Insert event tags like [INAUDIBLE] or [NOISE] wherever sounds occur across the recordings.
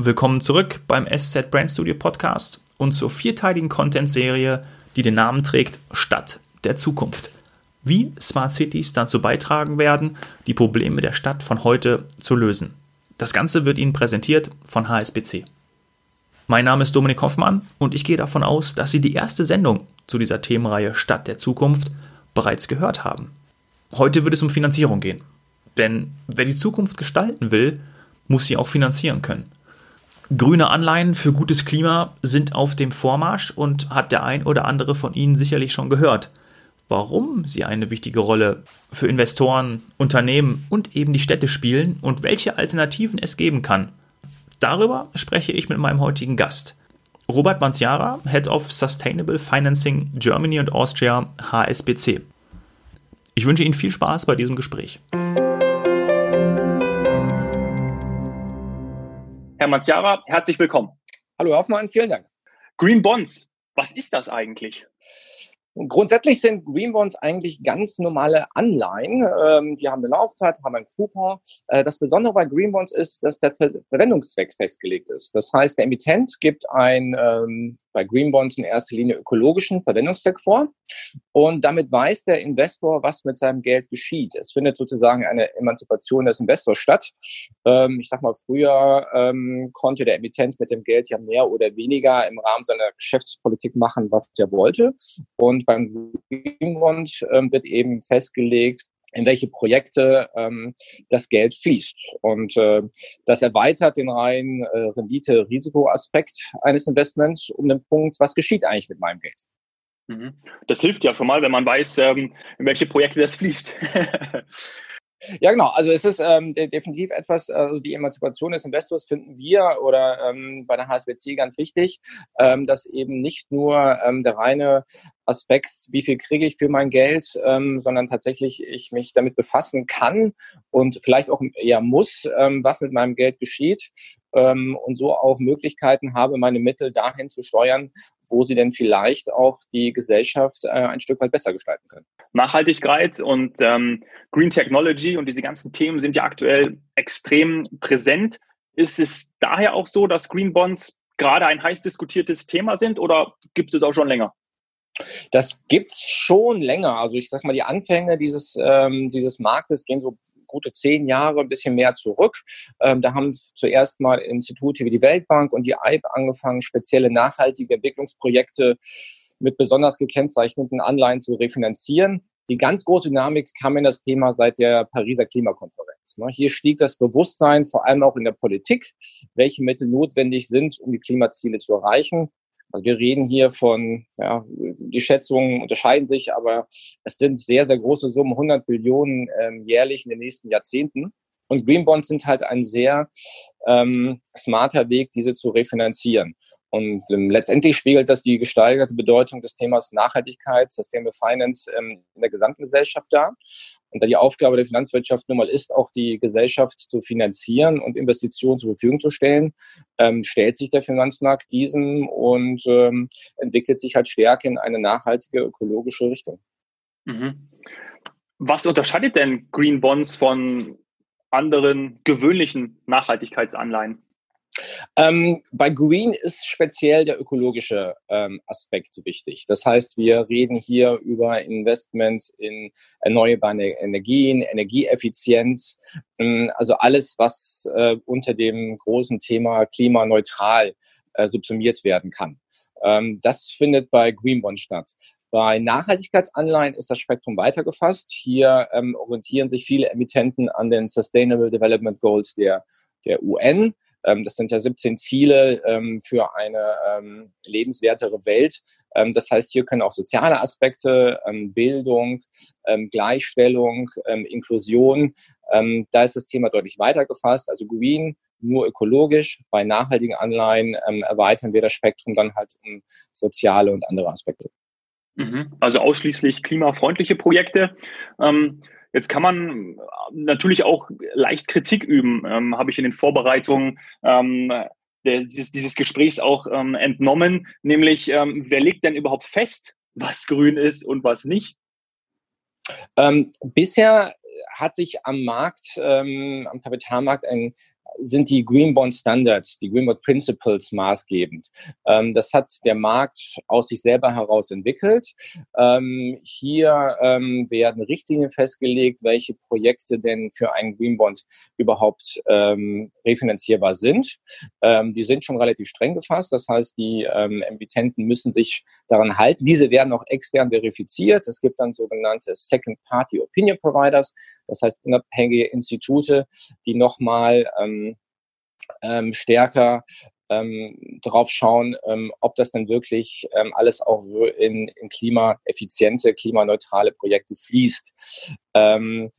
willkommen zurück beim SZ Brand Studio Podcast und zur vierteiligen Content-Serie, die den Namen trägt Stadt der Zukunft. Wie Smart Cities dazu beitragen werden, die Probleme der Stadt von heute zu lösen. Das Ganze wird Ihnen präsentiert von HSBC. Mein Name ist Dominik Hoffmann und ich gehe davon aus, dass Sie die erste Sendung zu dieser Themenreihe Stadt der Zukunft bereits gehört haben. Heute wird es um Finanzierung gehen. Denn wer die Zukunft gestalten will, muss sie auch finanzieren können. Grüne Anleihen für gutes Klima sind auf dem Vormarsch und hat der ein oder andere von Ihnen sicherlich schon gehört. Warum sie eine wichtige Rolle für Investoren, Unternehmen und eben die Städte spielen und welche Alternativen es geben kann. Darüber spreche ich mit meinem heutigen Gast. Robert Manziara, Head of Sustainable Financing Germany und Austria HSBC. Ich wünsche Ihnen viel Spaß bei diesem Gespräch. Herr Manziara, herzlich willkommen. Hallo Hoffmann, vielen Dank. Green Bonds, was ist das eigentlich? Grundsätzlich sind Green Bonds eigentlich ganz normale Anleihen. Ähm, die haben eine Laufzeit, haben einen Coupon. Äh, das Besondere bei Green Bonds ist, dass der Verwendungszweck festgelegt ist. Das heißt, der Emittent gibt ein, ähm, bei Green Bonds in erster Linie ökologischen Verwendungszweck vor und damit weiß der Investor, was mit seinem Geld geschieht. Es findet sozusagen eine Emanzipation des Investors statt. Ähm, ich sag mal, früher konnte der Emittent mit dem Geld ja mehr oder weniger im Rahmen seiner Geschäftspolitik machen, was er wollte. Und beim Green Bond ähm, wird eben festgelegt, in welche Projekte ähm, das Geld fließt. Und äh, das erweitert den reinen äh, Rendite-Risiko-Aspekt eines Investments um den Punkt, was geschieht eigentlich mit meinem Geld. Mhm. Das hilft ja schon mal, wenn man weiß, ähm, in welche Projekte das fließt. [LAUGHS] Ja, genau. Also es ist ähm, de definitiv etwas, also die Emanzipation des Investors finden wir oder ähm, bei der HSBC ganz wichtig, ähm, dass eben nicht nur ähm, der reine Aspekt, wie viel kriege ich für mein Geld, ähm, sondern tatsächlich ich mich damit befassen kann und vielleicht auch eher muss, ähm, was mit meinem Geld geschieht ähm, und so auch Möglichkeiten habe, meine Mittel dahin zu steuern, wo sie denn vielleicht auch die Gesellschaft äh, ein Stück weit besser gestalten können. Nachhaltigkeit und ähm, Green Technology und diese ganzen Themen sind ja aktuell extrem präsent. Ist es daher auch so, dass Green Bonds gerade ein heiß diskutiertes Thema sind oder gibt es auch schon länger? Das gibt's schon länger. Also ich sag mal, die Anfänge dieses, ähm, dieses Marktes gehen so gute zehn Jahre, ein bisschen mehr zurück. Ähm, da haben zuerst mal Institute wie die Weltbank und die EIB angefangen, spezielle nachhaltige Entwicklungsprojekte mit besonders gekennzeichneten Anleihen zu refinanzieren. Die ganz große Dynamik kam in das Thema seit der Pariser Klimakonferenz. Ne? Hier stieg das Bewusstsein, vor allem auch in der Politik, welche Mittel notwendig sind, um die Klimaziele zu erreichen. Also wir reden hier von, ja, die Schätzungen unterscheiden sich, aber es sind sehr, sehr große Summen, 100 Billionen ähm, jährlich in den nächsten Jahrzehnten. Und Green Bonds sind halt ein sehr ähm, smarter Weg, diese zu refinanzieren. Und ähm, letztendlich spiegelt das die gesteigerte Bedeutung des Themas Nachhaltigkeit, Sustainable Finance ähm, in der gesamten Gesellschaft dar. Und da die Aufgabe der Finanzwirtschaft nun mal ist, auch die Gesellschaft zu finanzieren und Investitionen zur Verfügung zu stellen, ähm, stellt sich der Finanzmarkt diesem und ähm, entwickelt sich halt stärker in eine nachhaltige ökologische Richtung. Mhm. Was unterscheidet denn Green Bonds von anderen gewöhnlichen Nachhaltigkeitsanleihen? Ähm, bei Green ist speziell der ökologische ähm, Aspekt wichtig. Das heißt, wir reden hier über Investments in erneuerbare Energien, Energieeffizienz, ähm, also alles, was äh, unter dem großen Thema klimaneutral äh, subsumiert werden kann. Ähm, das findet bei Green Bond statt. Bei Nachhaltigkeitsanleihen ist das Spektrum weiter gefasst. Hier ähm, orientieren sich viele Emittenten an den Sustainable Development Goals der, der UN. Ähm, das sind ja 17 Ziele ähm, für eine ähm, lebenswertere Welt. Ähm, das heißt, hier können auch soziale Aspekte, ähm, Bildung, Gleichstellung, Inklusion, da ist das Thema deutlich weiter gefasst. Also Green nur ökologisch. Bei nachhaltigen Anleihen erweitern wir das Spektrum dann halt um soziale und andere Aspekte. Mhm. Also ausschließlich klimafreundliche Projekte. Ähm, jetzt kann man natürlich auch leicht Kritik üben, ähm, habe ich in den Vorbereitungen ähm, der, dieses, dieses Gesprächs auch ähm, entnommen, nämlich ähm, wer legt denn überhaupt fest, was grün ist und was nicht? Ähm, bisher hat sich am Markt, am Kapitalmarkt ein sind die Green Bond Standards, die Green Bond Principles maßgebend. Ähm, das hat der Markt aus sich selber heraus entwickelt. Ähm, hier ähm, werden Richtlinien festgelegt, welche Projekte denn für einen Green Bond überhaupt ähm, refinanzierbar sind. Ähm, die sind schon relativ streng gefasst. Das heißt, die ähm, Emittenten müssen sich daran halten. Diese werden auch extern verifiziert. Es gibt dann sogenannte Second Party Opinion Providers, das heißt unabhängige Institute, die nochmal ähm, ähm, stärker ähm, drauf schauen, ähm, ob das dann wirklich ähm, alles auch in, in klimaeffiziente, klimaneutrale Projekte fließt. Ähm,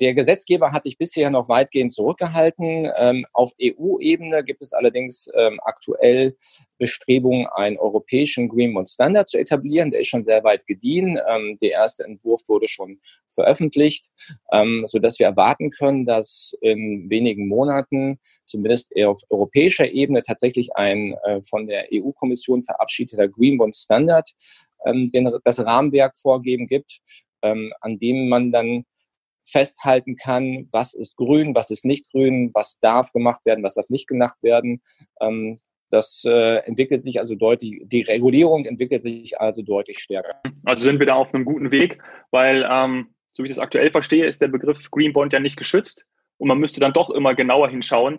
der Gesetzgeber hat sich bisher noch weitgehend zurückgehalten. Ähm, auf EU-Ebene gibt es allerdings ähm, aktuell Bestrebungen, einen europäischen Green Bond Standard zu etablieren. Der ist schon sehr weit gediehen. Ähm, der erste Entwurf wurde schon veröffentlicht, ähm, so dass wir erwarten können, dass in wenigen Monaten zumindest auf europäischer Ebene tatsächlich ein äh, von der EU-Kommission verabschiedeter Green Bond Standard ähm, den, das Rahmenwerk vorgeben gibt, ähm, an dem man dann festhalten kann, was ist grün, was ist nicht grün, was darf gemacht werden, was darf nicht gemacht werden. Ähm, das äh, entwickelt sich also deutlich, die Regulierung entwickelt sich also deutlich stärker. Also sind wir da auf einem guten Weg, weil, ähm, so wie ich das aktuell verstehe, ist der Begriff Green Bond ja nicht geschützt und man müsste dann doch immer genauer hinschauen,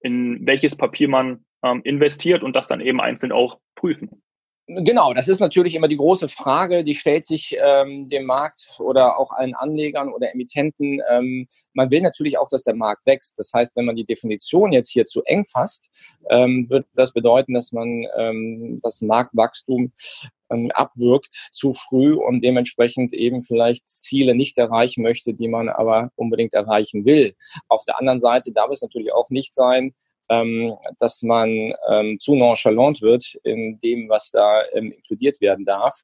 in welches Papier man ähm, investiert und das dann eben einzeln auch prüfen. Genau, das ist natürlich immer die große Frage, die stellt sich ähm, dem Markt oder auch allen Anlegern oder Emittenten. Ähm, man will natürlich auch, dass der Markt wächst. Das heißt, wenn man die Definition jetzt hier zu eng fasst, ähm, wird das bedeuten, dass man ähm, das Marktwachstum ähm, abwirkt zu früh und dementsprechend eben vielleicht Ziele nicht erreichen möchte, die man aber unbedingt erreichen will. Auf der anderen Seite darf es natürlich auch nicht sein, ähm, dass man ähm, zu nonchalant wird in dem, was da ähm, inkludiert werden darf.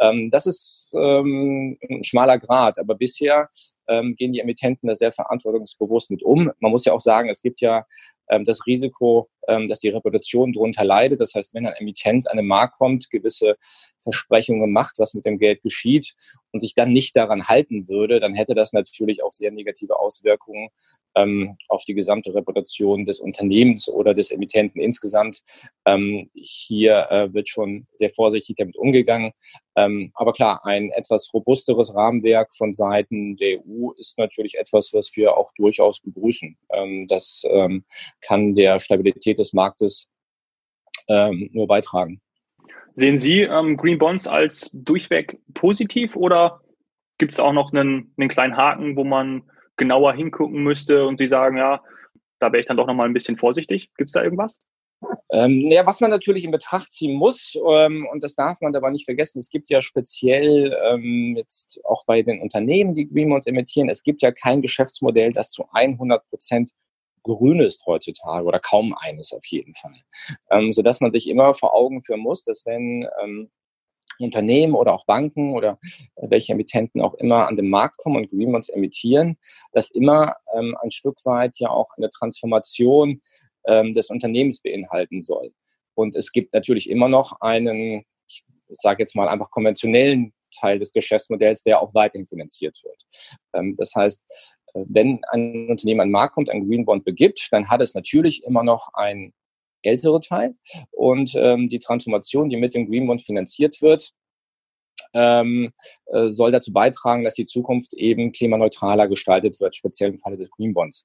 Ähm, das ist ähm, ein schmaler Grad, aber bisher ähm, gehen die Emittenten da sehr verantwortungsbewusst mit um. Man muss ja auch sagen, es gibt ja ähm, das Risiko, ähm, dass die Reputation darunter leidet. Das heißt, wenn ein Emittent an den Markt kommt, gewisse Versprechungen macht, was mit dem Geld geschieht und sich dann nicht daran halten würde, dann hätte das natürlich auch sehr negative Auswirkungen ähm, auf die gesamte Reputation des Unternehmens oder des Emittenten insgesamt. Ähm, hier äh, wird schon sehr vorsichtig damit umgegangen. Ähm, aber klar, ein etwas robusteres Rahmenwerk von Seiten der EU ist natürlich etwas, was wir auch durchaus begrüßen. Ähm, das ähm, kann der Stabilität des Marktes ähm, nur beitragen. Sehen Sie ähm, Green Bonds als durchweg positiv oder gibt es auch noch einen, einen kleinen Haken, wo man genauer hingucken müsste und Sie sagen, ja, da wäre ich dann doch noch mal ein bisschen vorsichtig? Gibt es da irgendwas? Ähm, ja, was man natürlich in Betracht ziehen muss, ähm, und das darf man dabei nicht vergessen, es gibt ja speziell ähm, jetzt auch bei den Unternehmen, die Green Bonds emittieren, es gibt ja kein Geschäftsmodell, das zu 100 Prozent grün ist heutzutage oder kaum eines auf jeden Fall. Ähm, sodass man sich immer vor Augen führen muss, dass wenn ähm, Unternehmen oder auch Banken oder welche Emittenten auch immer an den Markt kommen und Green Bonds emittieren, dass immer ähm, ein Stück weit ja auch eine Transformation ähm, des Unternehmens beinhalten soll. Und es gibt natürlich immer noch einen, ich sage jetzt mal einfach konventionellen Teil des Geschäftsmodells, der auch weiterhin finanziert wird. Ähm, das heißt, wenn ein Unternehmen an den Markt kommt, ein Green Bond begibt, dann hat es natürlich immer noch ein ältere Teil und ähm, die Transformation, die mit dem Green Bond finanziert wird, ähm, äh, soll dazu beitragen, dass die Zukunft eben klimaneutraler gestaltet wird, speziell im Falle des Green Bonds.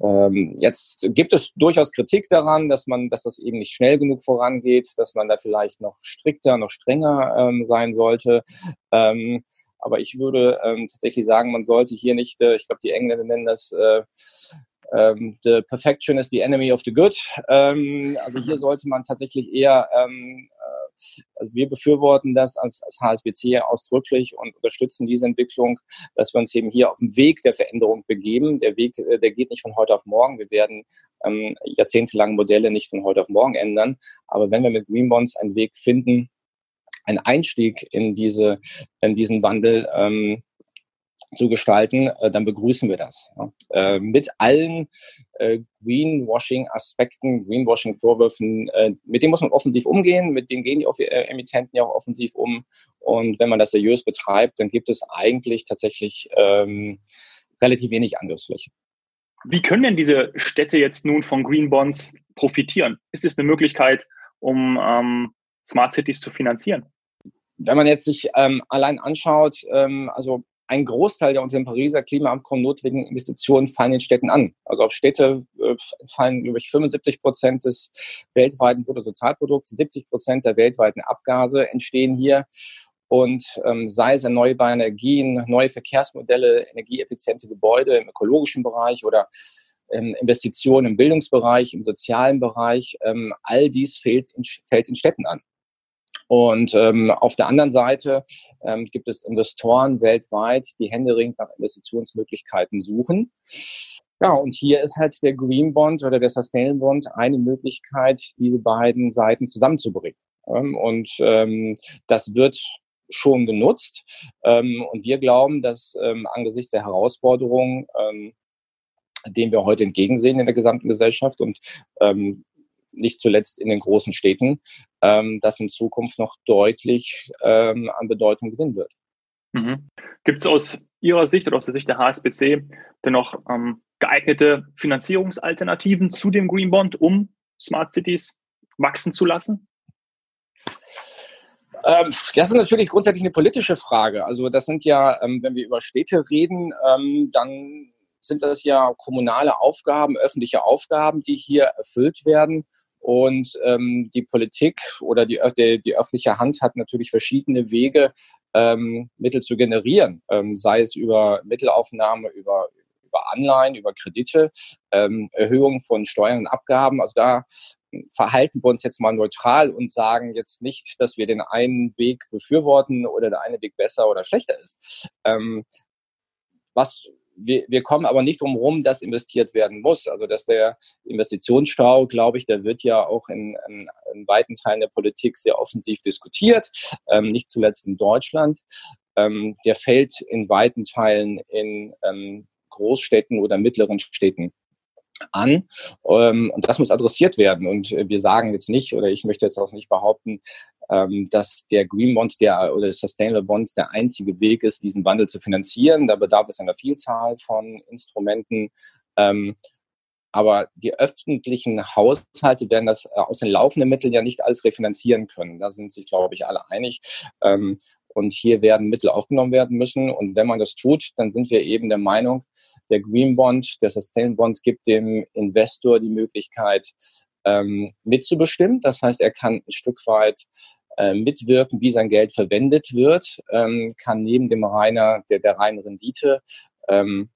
Ähm, jetzt gibt es durchaus Kritik daran, dass man, dass das eben nicht schnell genug vorangeht, dass man da vielleicht noch strikter, noch strenger ähm, sein sollte. Ähm, aber ich würde ähm, tatsächlich sagen, man sollte hier nicht, äh, ich glaube, die Engländer nennen das äh, ähm, the perfection is the enemy of the good. Ähm, also hier [LAUGHS] sollte man tatsächlich eher, ähm, äh, also wir befürworten das als, als HSBC ausdrücklich und unterstützen diese Entwicklung, dass wir uns eben hier auf dem Weg der Veränderung begeben. Der Weg, äh, der geht nicht von heute auf morgen. Wir werden ähm, jahrzehntelang Modelle nicht von heute auf morgen ändern. Aber wenn wir mit Green Bonds einen Weg finden, einen Einstieg in diese, in diesen Wandel ähm, zu gestalten, äh, dann begrüßen wir das. Ja. Äh, mit allen äh, Greenwashing-Aspekten, Greenwashing-Vorwürfen, äh, mit denen muss man offensiv umgehen, mit denen gehen die äh, Emittenten ja auch offensiv um. Und wenn man das seriös betreibt, dann gibt es eigentlich tatsächlich ähm, relativ wenig Angriffsfläche. Wie können denn diese Städte jetzt nun von Green Bonds profitieren? Ist es eine Möglichkeit, um ähm, Smart Cities zu finanzieren? Wenn man jetzt sich ähm, allein anschaut, ähm, also ein Großteil der unter dem Pariser Klimaabkommen notwendigen Investitionen fallen in Städten an. Also auf Städte äh, fallen, glaube ich, 75 Prozent des weltweiten Bruttosozialprodukts, 70 Prozent der weltweiten Abgase entstehen hier. Und ähm, sei es erneuerbare Energien, neue Verkehrsmodelle, energieeffiziente Gebäude im ökologischen Bereich oder ähm, Investitionen im Bildungsbereich, im sozialen Bereich, ähm, all dies fällt in, fällt in Städten an. Und ähm, auf der anderen Seite ähm, gibt es Investoren weltweit, die händeringend nach Investitionsmöglichkeiten suchen. Ja, und hier ist halt der Green Bond oder der Sustainable Bond eine Möglichkeit, diese beiden Seiten zusammenzubringen. Ähm, und ähm, das wird schon genutzt. Ähm, und wir glauben, dass ähm, angesichts der Herausforderungen, ähm, denen wir heute entgegensehen in der gesamten Gesellschaft und ähm, nicht zuletzt in den großen Städten, ähm, das in Zukunft noch deutlich ähm, an Bedeutung gewinnen wird. Mhm. Gibt es aus Ihrer Sicht oder aus der Sicht der HSBC dennoch ähm, geeignete Finanzierungsalternativen zu dem Green Bond, um Smart Cities wachsen zu lassen? Ähm, das ist natürlich grundsätzlich eine politische Frage. Also das sind ja, ähm, wenn wir über Städte reden, ähm, dann sind das ja kommunale Aufgaben, öffentliche Aufgaben, die hier erfüllt werden. Und ähm, die Politik oder die, die, die öffentliche Hand hat natürlich verschiedene Wege, ähm, Mittel zu generieren, ähm, sei es über Mittelaufnahme, über, über Anleihen, über Kredite, ähm, Erhöhung von Steuern und Abgaben. Also da verhalten wir uns jetzt mal neutral und sagen jetzt nicht, dass wir den einen Weg befürworten oder der eine Weg besser oder schlechter ist. Ähm, was wir, wir kommen aber nicht drum herum, dass investiert werden muss. Also dass der Investitionsstau, glaube ich, der wird ja auch in, in, in weiten Teilen der Politik sehr offensiv diskutiert, ähm, nicht zuletzt in Deutschland. Ähm, der fällt in weiten Teilen in ähm, Großstädten oder mittleren Städten an. Ähm, und das muss adressiert werden. Und wir sagen jetzt nicht, oder ich möchte jetzt auch nicht behaupten, ähm, dass der Green Bond der, oder der Sustainable Bond der einzige Weg ist, diesen Wandel zu finanzieren. Da bedarf es einer Vielzahl von Instrumenten. Ähm, aber die öffentlichen Haushalte werden das äh, aus den laufenden Mitteln ja nicht alles refinanzieren können. Da sind sich, glaube ich, alle einig. Und hier werden Mittel aufgenommen werden müssen. Und wenn man das tut, dann sind wir eben der Meinung, der Green Bond, der Sustainable Bond gibt dem Investor die Möglichkeit, ähm, mitzubestimmen. Das heißt, er kann ein Stück weit äh, mitwirken, wie sein Geld verwendet wird, ähm, kann neben dem reiner, der, der reinen Rendite ähm,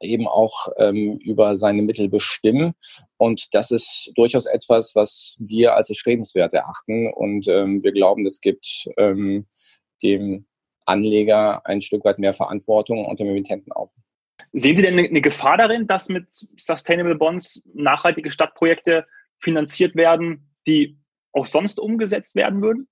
eben auch ähm, über seine Mittel bestimmen. Und das ist durchaus etwas, was wir als erstrebenswert erachten. Und ähm, wir glauben, das gibt ähm, dem Anleger ein Stück weit mehr Verantwortung und dem Emittenten auch. Sehen Sie denn eine Gefahr darin, dass mit Sustainable Bonds nachhaltige Stadtprojekte finanziert werden, die auch sonst umgesetzt werden würden?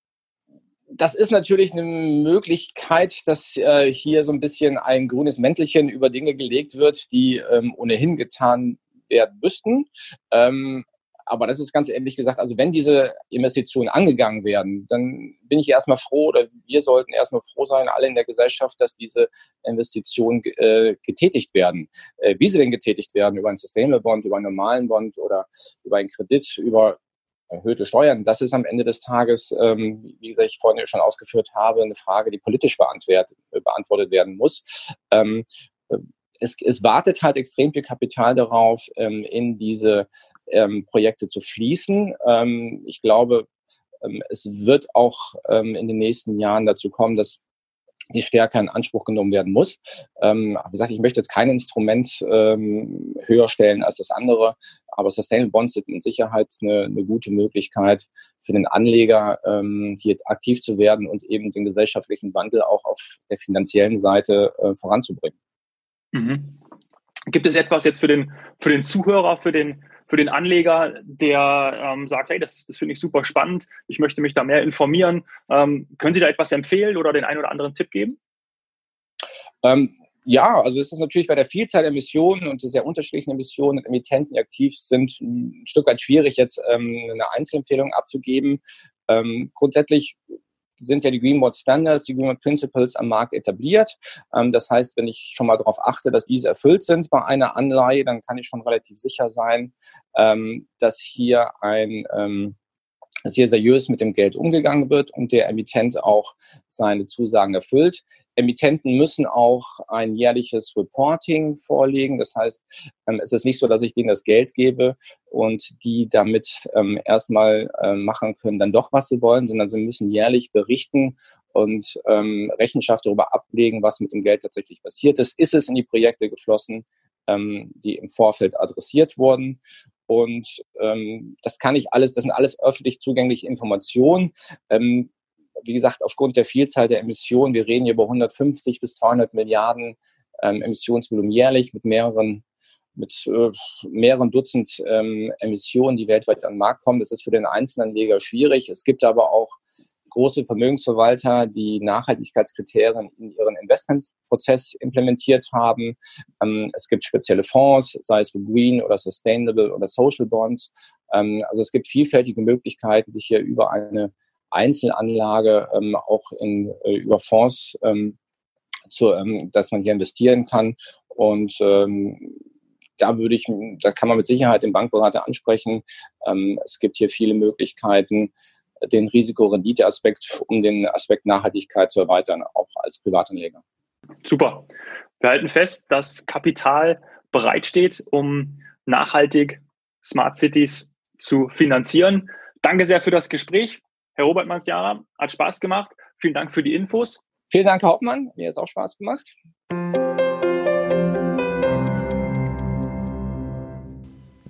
das ist natürlich eine Möglichkeit, dass äh, hier so ein bisschen ein grünes Mäntelchen über Dinge gelegt wird, die ähm, ohnehin getan werden müssten. Ähm, aber das ist ganz ehrlich gesagt, also wenn diese Investitionen angegangen werden, dann bin ich erstmal froh oder wir sollten erstmal froh sein, alle in der Gesellschaft, dass diese Investitionen äh, getätigt werden. Äh, wie sie denn getätigt werden, über einen Sustainable Bond, über einen normalen Bond oder über einen Kredit, über erhöhte Steuern, das ist am Ende des Tages, ähm, wie gesagt, ich vorhin schon ausgeführt habe, eine Frage, die politisch beantwortet werden muss. Ähm, es, es, wartet halt extrem viel Kapital darauf, ähm, in diese ähm, Projekte zu fließen. Ähm, ich glaube, ähm, es wird auch ähm, in den nächsten Jahren dazu kommen, dass die stärker in Anspruch genommen werden muss. Ähm, wie gesagt, ich möchte jetzt kein Instrument ähm, höher stellen als das andere, aber Sustainable Bonds sind mit Sicherheit eine, eine gute Möglichkeit für den Anleger, ähm, hier aktiv zu werden und eben den gesellschaftlichen Wandel auch auf der finanziellen Seite äh, voranzubringen. Mhm. Gibt es etwas jetzt für den, für den Zuhörer, für den, für den Anleger, der ähm, sagt, hey, das, das finde ich super spannend, ich möchte mich da mehr informieren. Ähm, können Sie da etwas empfehlen oder den einen oder anderen Tipp geben? Ähm, ja, also ist natürlich bei der Vielzahl der Missionen und der sehr unterschiedlichen Missionen und Emittenten, die aktiv sind, ein Stück weit schwierig, jetzt ähm, eine Einzelempfehlung abzugeben. Ähm, grundsätzlich sind ja die Greenboard Standards, die Greenboard Principles am Markt etabliert. Ähm, das heißt, wenn ich schon mal darauf achte, dass diese erfüllt sind bei einer Anleihe, dann kann ich schon relativ sicher sein, ähm, dass hier ein ähm, sehr seriös mit dem Geld umgegangen wird und der Emittent auch seine Zusagen erfüllt. Emittenten müssen auch ein jährliches Reporting vorlegen. Das heißt, ähm, es ist nicht so, dass ich denen das Geld gebe und die damit ähm, erstmal äh, machen können dann doch, was sie wollen, sondern sie müssen jährlich berichten und ähm, Rechenschaft darüber ablegen, was mit dem Geld tatsächlich passiert ist. Ist es in die Projekte geflossen, ähm, die im Vorfeld adressiert wurden? Und ähm, das kann ich alles, das sind alles öffentlich zugängliche Informationen. Ähm, wie gesagt, aufgrund der Vielzahl der Emissionen, wir reden hier über 150 bis 200 Milliarden ähm, Emissionsvolumen jährlich mit mehreren mit äh, mehreren Dutzend ähm, Emissionen, die weltweit an den Markt kommen. Das ist für den Einzelanleger schwierig. Es gibt aber auch große Vermögensverwalter, die Nachhaltigkeitskriterien in ihren Investmentprozess implementiert haben. Ähm, es gibt spezielle Fonds, sei es für Green oder Sustainable oder Social Bonds. Ähm, also es gibt vielfältige Möglichkeiten, sich hier über eine Einzelanlage ähm, auch in, äh, über Fonds zu, dass man hier investieren kann. Und da würde ich, da kann man mit Sicherheit den Bankberater ansprechen. es gibt hier viele Möglichkeiten, den Risikorendite-Aspekt, um den Aspekt Nachhaltigkeit zu erweitern, auch als Privatanleger. Super. Wir halten fest, dass Kapital bereitsteht, um nachhaltig Smart Cities zu finanzieren. Danke sehr für das Gespräch. Herr Robert Mansjara, hat Spaß gemacht. Vielen Dank für die Infos. Vielen Dank, Herr Hoffmann. Mir hat es auch Spaß gemacht.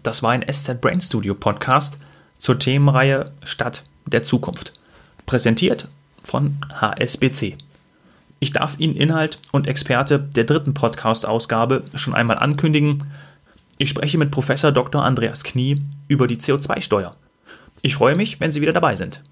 Das war ein SZ Brain Studio Podcast zur Themenreihe Stadt der Zukunft. Präsentiert von HSBC. Ich darf Ihnen Inhalt und Experte der dritten Podcast-Ausgabe schon einmal ankündigen. Ich spreche mit Professor Dr. Andreas Knie über die CO2-Steuer. Ich freue mich, wenn Sie wieder dabei sind.